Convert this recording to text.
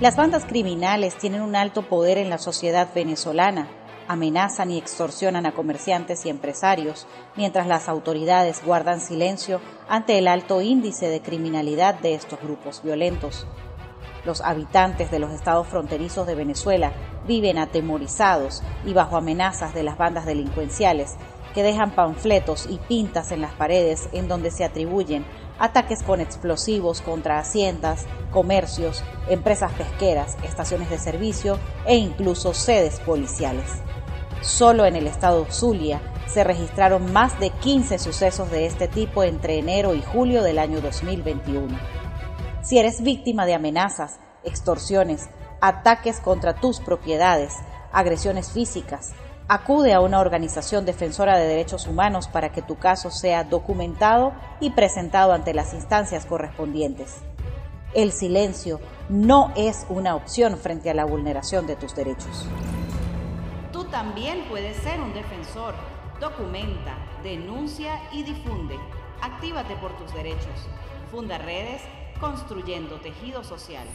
Las bandas criminales tienen un alto poder en la sociedad venezolana, amenazan y extorsionan a comerciantes y empresarios, mientras las autoridades guardan silencio ante el alto índice de criminalidad de estos grupos violentos. Los habitantes de los estados fronterizos de Venezuela viven atemorizados y bajo amenazas de las bandas delincuenciales que dejan panfletos y pintas en las paredes en donde se atribuyen ataques con explosivos contra haciendas, comercios, empresas pesqueras, estaciones de servicio e incluso sedes policiales. Solo en el estado Zulia se registraron más de 15 sucesos de este tipo entre enero y julio del año 2021. Si eres víctima de amenazas, extorsiones, ataques contra tus propiedades, agresiones físicas, acude a una organización defensora de derechos humanos para que tu caso sea documentado y presentado ante las instancias correspondientes. El silencio no es una opción frente a la vulneración de tus derechos. Tú también puedes ser un defensor. Documenta, denuncia y difunde. Actívate por tus derechos. Funda redes construyendo tejido social.